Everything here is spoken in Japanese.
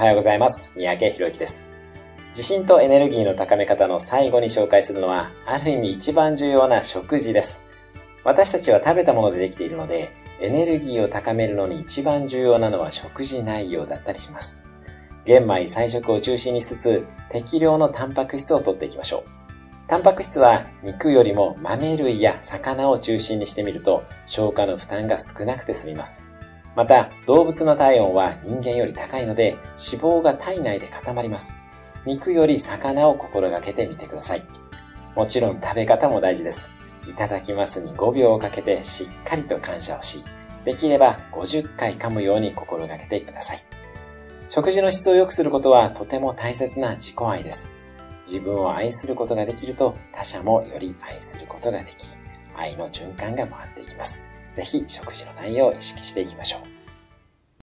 はようございます。三宅博之です。自信とエネルギーの高め方の最後に紹介するのは、ある意味一番重要な食事です。私たちは食べたものでできているので、エネルギーを高めるのに一番重要なのは食事内容だったりします。玄米菜食を中心にしつつ、適量のタンパク質をとっていきましょう。タンパク質は肉よりも豆類や魚を中心にしてみると消化の負担が少なくて済みます。また、動物の体温は人間より高いので脂肪が体内で固まります。肉より魚を心がけてみてください。もちろん食べ方も大事です。いただきますに5秒をかけてしっかりと感謝をし、できれば50回噛むように心がけてください。食事の質を良くすることはとても大切な自己愛です。自分を愛することができると他者もより愛することができ、愛の循環が回っていきます。ぜひ食事の内容を意識していきましょう。